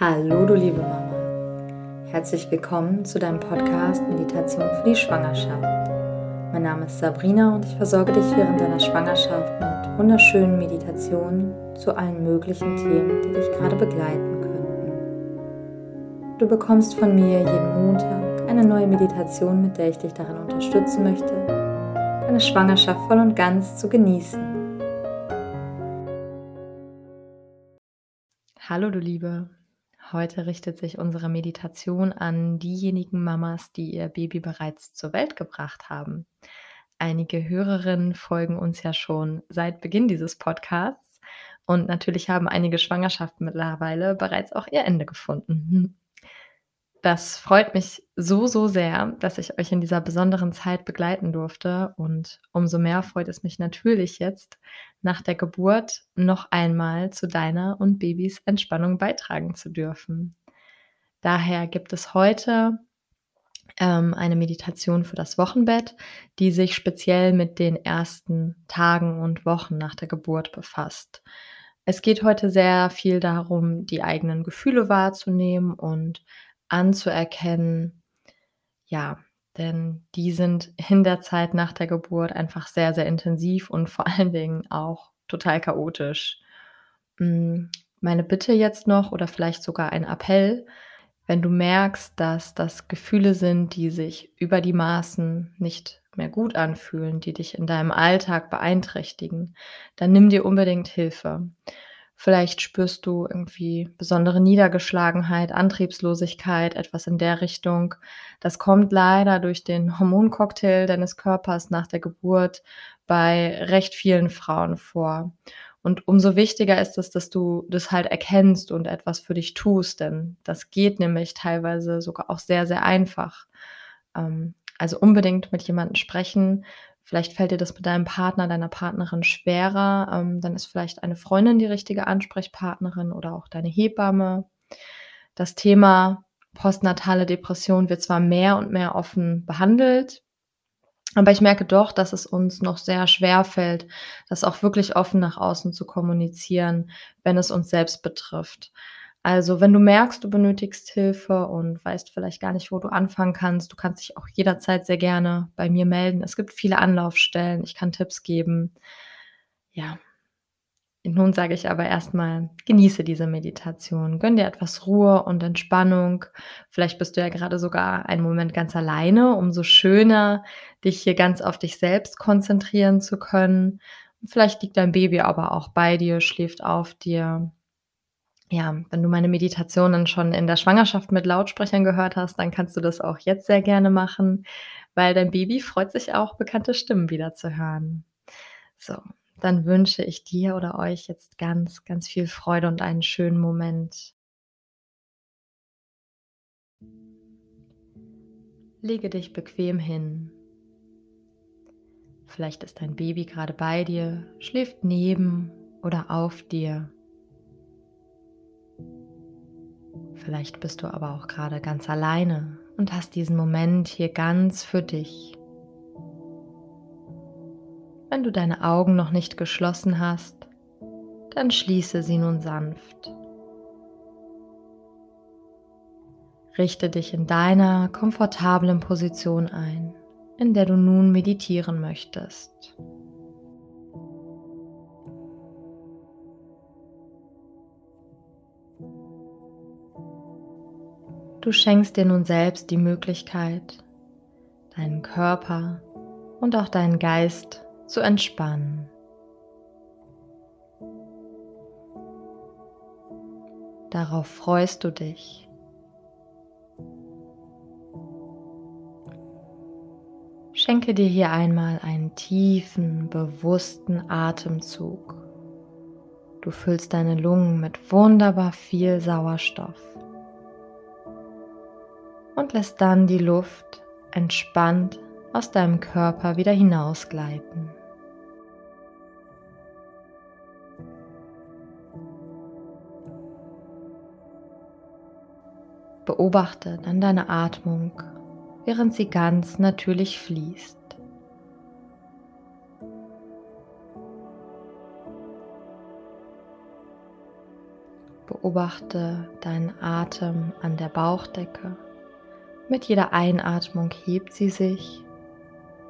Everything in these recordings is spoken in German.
Hallo, du liebe Mama. Herzlich willkommen zu deinem Podcast Meditation für die Schwangerschaft. Mein Name ist Sabrina und ich versorge dich während deiner Schwangerschaft mit wunderschönen Meditationen zu allen möglichen Themen, die dich gerade begleiten könnten. Du bekommst von mir jeden Montag eine neue Meditation, mit der ich dich darin unterstützen möchte, deine Schwangerschaft voll und ganz zu genießen. Hallo, du Liebe. Heute richtet sich unsere Meditation an diejenigen Mamas, die ihr Baby bereits zur Welt gebracht haben. Einige Hörerinnen folgen uns ja schon seit Beginn dieses Podcasts und natürlich haben einige Schwangerschaften mittlerweile bereits auch ihr Ende gefunden. Das freut mich so, so sehr, dass ich euch in dieser besonderen Zeit begleiten durfte. Und umso mehr freut es mich natürlich jetzt, nach der Geburt noch einmal zu deiner und Babys Entspannung beitragen zu dürfen. Daher gibt es heute ähm, eine Meditation für das Wochenbett, die sich speziell mit den ersten Tagen und Wochen nach der Geburt befasst. Es geht heute sehr viel darum, die eigenen Gefühle wahrzunehmen und anzuerkennen, ja, denn die sind in der Zeit nach der Geburt einfach sehr, sehr intensiv und vor allen Dingen auch total chaotisch. Hm, meine Bitte jetzt noch oder vielleicht sogar ein Appell, wenn du merkst, dass das Gefühle sind, die sich über die Maßen nicht mehr gut anfühlen, die dich in deinem Alltag beeinträchtigen, dann nimm dir unbedingt Hilfe. Vielleicht spürst du irgendwie besondere Niedergeschlagenheit, Antriebslosigkeit, etwas in der Richtung. Das kommt leider durch den Hormoncocktail deines Körpers nach der Geburt bei recht vielen Frauen vor. Und umso wichtiger ist es, dass du das halt erkennst und etwas für dich tust, denn das geht nämlich teilweise sogar auch sehr, sehr einfach. Ähm, also unbedingt mit jemandem sprechen, Vielleicht fällt dir das mit deinem Partner, deiner Partnerin schwerer. Ähm, dann ist vielleicht eine Freundin die richtige Ansprechpartnerin oder auch deine Hebamme. Das Thema postnatale Depression wird zwar mehr und mehr offen behandelt, aber ich merke doch, dass es uns noch sehr schwer fällt, das auch wirklich offen nach außen zu kommunizieren, wenn es uns selbst betrifft. Also, wenn du merkst, du benötigst Hilfe und weißt vielleicht gar nicht, wo du anfangen kannst, du kannst dich auch jederzeit sehr gerne bei mir melden. Es gibt viele Anlaufstellen, ich kann Tipps geben. Ja. Nun sage ich aber erstmal, genieße diese Meditation, gönn dir etwas Ruhe und Entspannung. Vielleicht bist du ja gerade sogar einen Moment ganz alleine, umso schöner, dich hier ganz auf dich selbst konzentrieren zu können. Vielleicht liegt dein Baby aber auch bei dir, schläft auf dir ja, wenn du meine Meditationen schon in der Schwangerschaft mit Lautsprechern gehört hast, dann kannst du das auch jetzt sehr gerne machen, weil dein Baby freut sich auch, bekannte Stimmen wieder zu hören. So, dann wünsche ich dir oder euch jetzt ganz, ganz viel Freude und einen schönen Moment. Lege dich bequem hin. Vielleicht ist dein Baby gerade bei dir, schläft neben oder auf dir. Vielleicht bist du aber auch gerade ganz alleine und hast diesen Moment hier ganz für dich. Wenn du deine Augen noch nicht geschlossen hast, dann schließe sie nun sanft. Richte dich in deiner komfortablen Position ein, in der du nun meditieren möchtest. Du schenkst dir nun selbst die Möglichkeit, deinen Körper und auch deinen Geist zu entspannen. Darauf freust du dich. Schenke dir hier einmal einen tiefen, bewussten Atemzug. Du füllst deine Lungen mit wunderbar viel Sauerstoff und lässt dann die Luft entspannt aus deinem Körper wieder hinausgleiten. Beobachte dann deine Atmung, während sie ganz natürlich fließt. Beobachte deinen Atem an der Bauchdecke. Mit jeder Einatmung hebt sie sich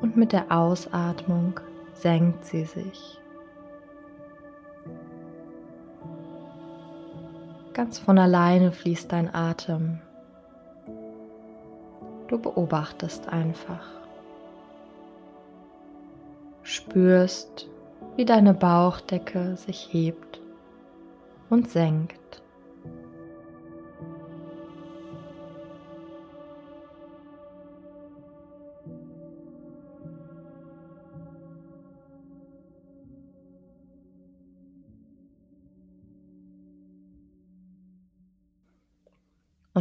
und mit der Ausatmung senkt sie sich. Ganz von alleine fließt dein Atem. Du beobachtest einfach. Spürst, wie deine Bauchdecke sich hebt und senkt.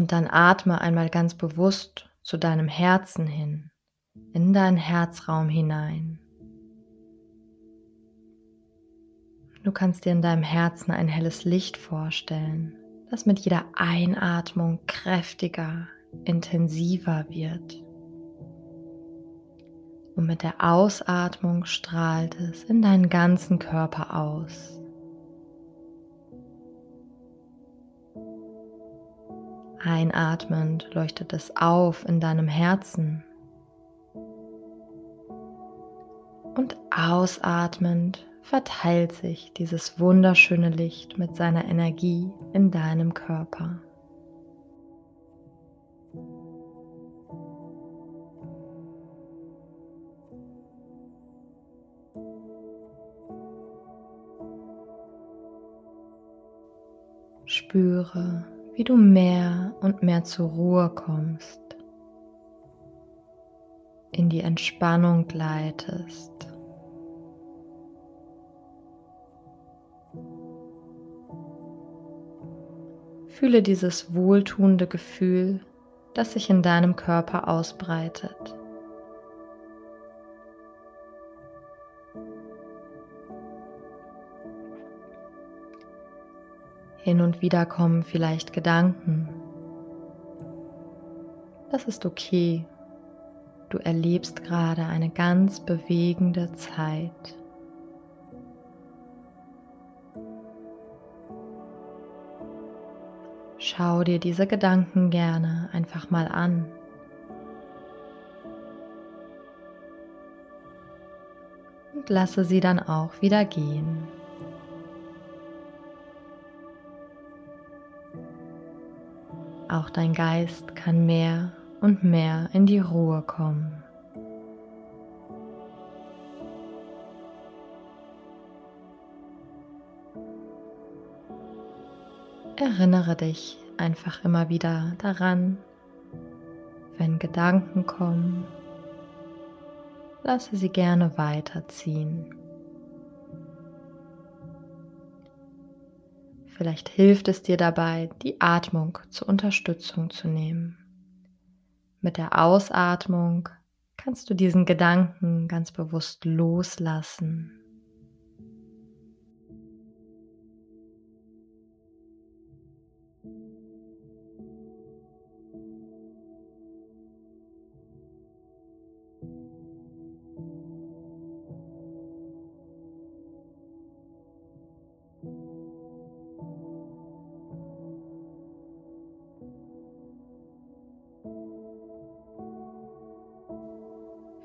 Und dann atme einmal ganz bewusst zu deinem Herzen hin, in deinen Herzraum hinein. Du kannst dir in deinem Herzen ein helles Licht vorstellen, das mit jeder Einatmung kräftiger, intensiver wird. Und mit der Ausatmung strahlt es in deinen ganzen Körper aus. Einatmend leuchtet es auf in deinem Herzen. Und ausatmend verteilt sich dieses wunderschöne Licht mit seiner Energie in deinem Körper. Spüre, wie du mehr und mehr zur Ruhe kommst, in die Entspannung gleitest. Fühle dieses wohltuende Gefühl, das sich in deinem Körper ausbreitet. Hin und wieder kommen vielleicht Gedanken. Das ist okay. Du erlebst gerade eine ganz bewegende Zeit. Schau dir diese Gedanken gerne einfach mal an. Und lasse sie dann auch wieder gehen. Auch dein Geist kann mehr und mehr in die Ruhe kommen. Erinnere dich einfach immer wieder daran, wenn Gedanken kommen, lasse sie gerne weiterziehen. Vielleicht hilft es dir dabei, die Atmung zur Unterstützung zu nehmen. Mit der Ausatmung kannst du diesen Gedanken ganz bewusst loslassen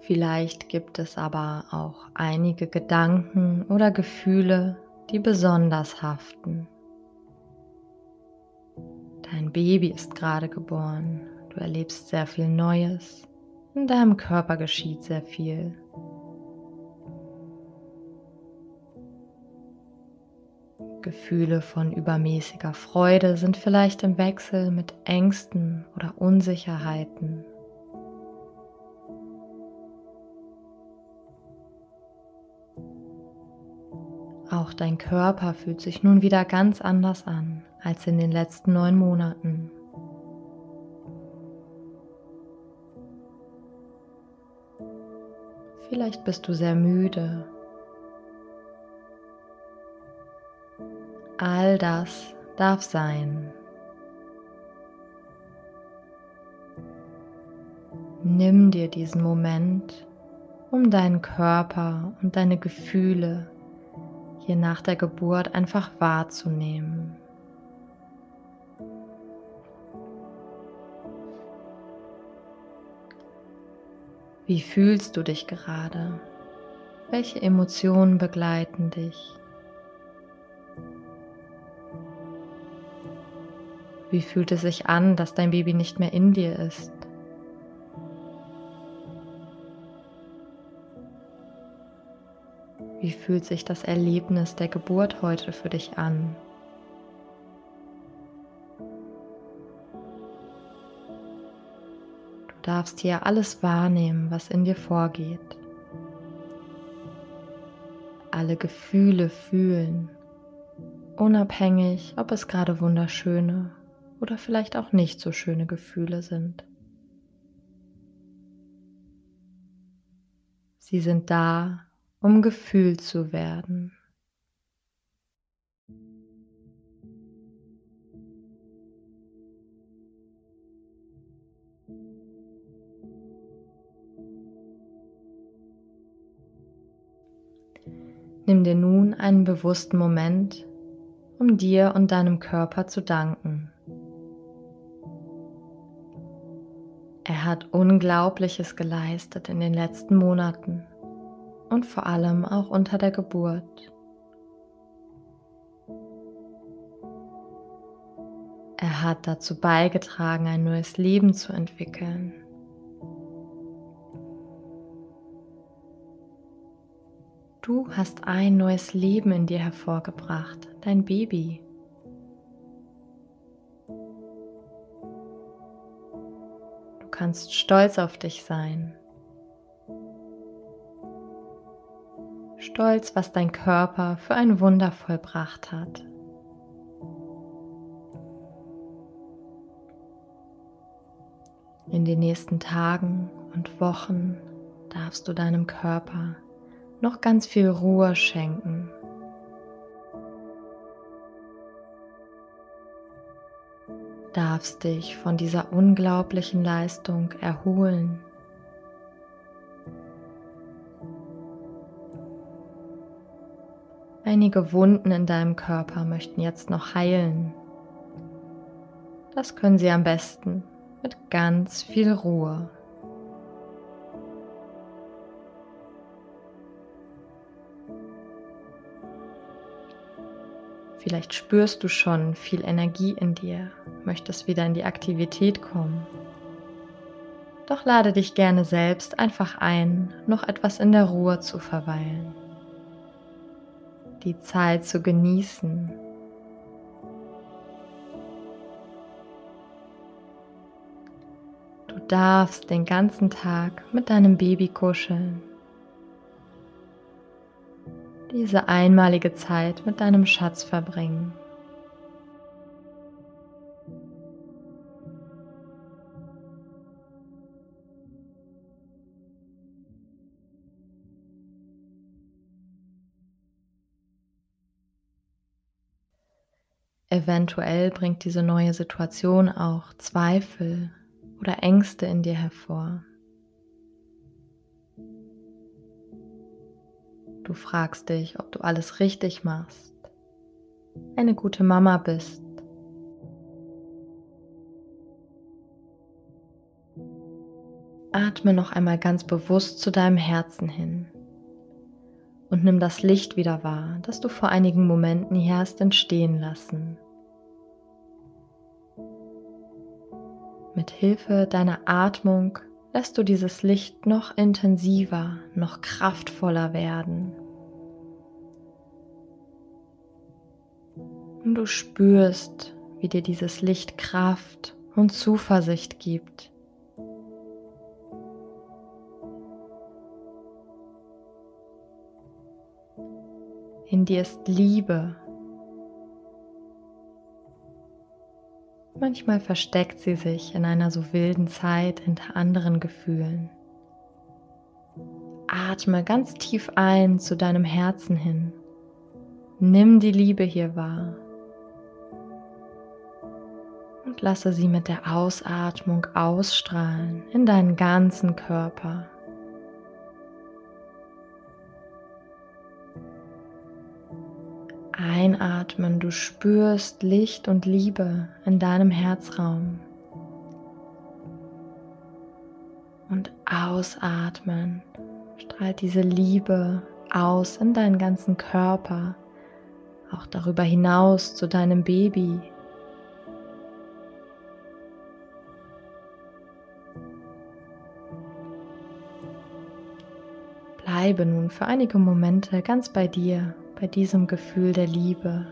Vielleicht gibt es aber auch einige Gedanken oder Gefühle, die besonders haften. Dein Baby ist gerade geboren, du erlebst sehr viel Neues, in deinem Körper geschieht sehr viel. Gefühle von übermäßiger Freude sind vielleicht im Wechsel mit Ängsten oder Unsicherheiten Auch dein Körper fühlt sich nun wieder ganz anders an als in den letzten neun Monaten. Vielleicht bist du sehr müde. All das darf sein. Nimm dir diesen Moment, um deinen Körper und deine Gefühle hier nach der Geburt einfach wahrzunehmen. Wie fühlst du dich gerade? Welche Emotionen begleiten dich? Wie fühlt es sich an, dass dein Baby nicht mehr in dir ist? Wie fühlt sich das Erlebnis der Geburt heute für dich an? Du darfst hier alles wahrnehmen, was in dir vorgeht. Alle Gefühle fühlen, unabhängig, ob es gerade wunderschöne oder vielleicht auch nicht so schöne Gefühle sind. Sie sind da, um gefühlt zu werden. Nimm dir nun einen bewussten Moment, um dir und deinem Körper zu danken. Er hat Unglaubliches geleistet in den letzten Monaten und vor allem auch unter der Geburt. Er hat dazu beigetragen, ein neues Leben zu entwickeln. Du hast ein neues Leben in dir hervorgebracht, dein Baby. kannst stolz auf dich sein. Stolz, was dein Körper für ein Wunder vollbracht hat. In den nächsten Tagen und Wochen darfst du deinem Körper noch ganz viel Ruhe schenken. darfst dich von dieser unglaublichen Leistung erholen. Einige Wunden in deinem Körper möchten jetzt noch heilen. Das können sie am besten mit ganz viel Ruhe. Vielleicht spürst du schon viel Energie in dir, möchtest wieder in die Aktivität kommen. Doch lade dich gerne selbst einfach ein, noch etwas in der Ruhe zu verweilen, die Zeit zu genießen. Du darfst den ganzen Tag mit deinem Baby kuscheln diese einmalige Zeit mit deinem Schatz verbringen. Eventuell bringt diese neue Situation auch Zweifel oder Ängste in dir hervor. Du fragst dich, ob du alles richtig machst, eine gute Mama bist. Atme noch einmal ganz bewusst zu deinem Herzen hin und nimm das Licht wieder wahr, das du vor einigen Momenten hier hast entstehen lassen. Mit Hilfe deiner Atmung lässt du dieses Licht noch intensiver, noch kraftvoller werden. Und du spürst, wie dir dieses Licht Kraft und Zuversicht gibt. In dir ist Liebe Manchmal versteckt sie sich in einer so wilden Zeit hinter anderen Gefühlen. Atme ganz tief ein zu deinem Herzen hin. Nimm die Liebe hier wahr. Und lasse sie mit der Ausatmung ausstrahlen in deinen ganzen Körper. Einatmen, du spürst Licht und Liebe in deinem Herzraum. Und ausatmen strahlt diese Liebe aus in deinen ganzen Körper, auch darüber hinaus zu deinem Baby. Bleibe nun für einige Momente ganz bei dir, bei diesem Gefühl der Liebe.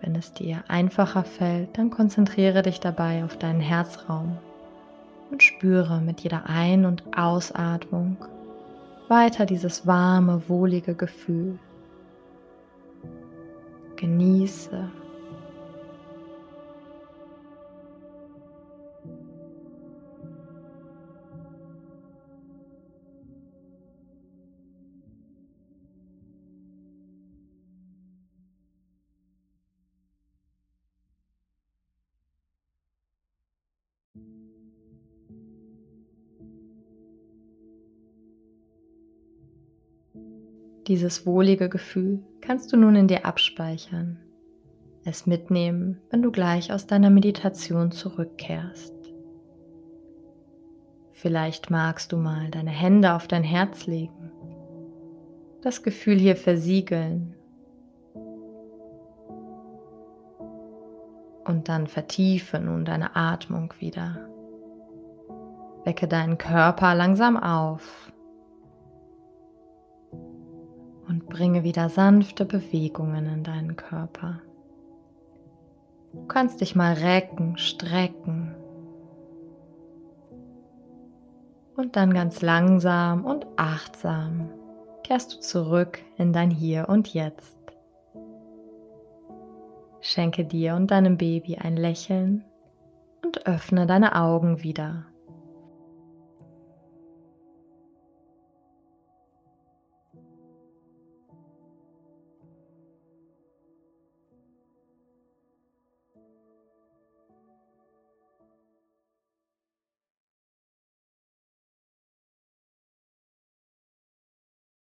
Wenn es dir einfacher fällt, dann konzentriere dich dabei auf deinen Herzraum und spüre mit jeder Ein- und Ausatmung weiter dieses warme, wohlige Gefühl. Genieße Dieses wohlige Gefühl kannst du nun in dir abspeichern, es mitnehmen, wenn du gleich aus deiner Meditation zurückkehrst. Vielleicht magst du mal deine Hände auf dein Herz legen, das Gefühl hier versiegeln und dann vertiefe nun deine Atmung wieder. Wecke deinen Körper langsam auf bringe wieder sanfte Bewegungen in deinen Körper. Du kannst dich mal recken, strecken und dann ganz langsam und achtsam kehrst du zurück in dein Hier und Jetzt. Schenke dir und deinem Baby ein Lächeln und öffne deine Augen wieder.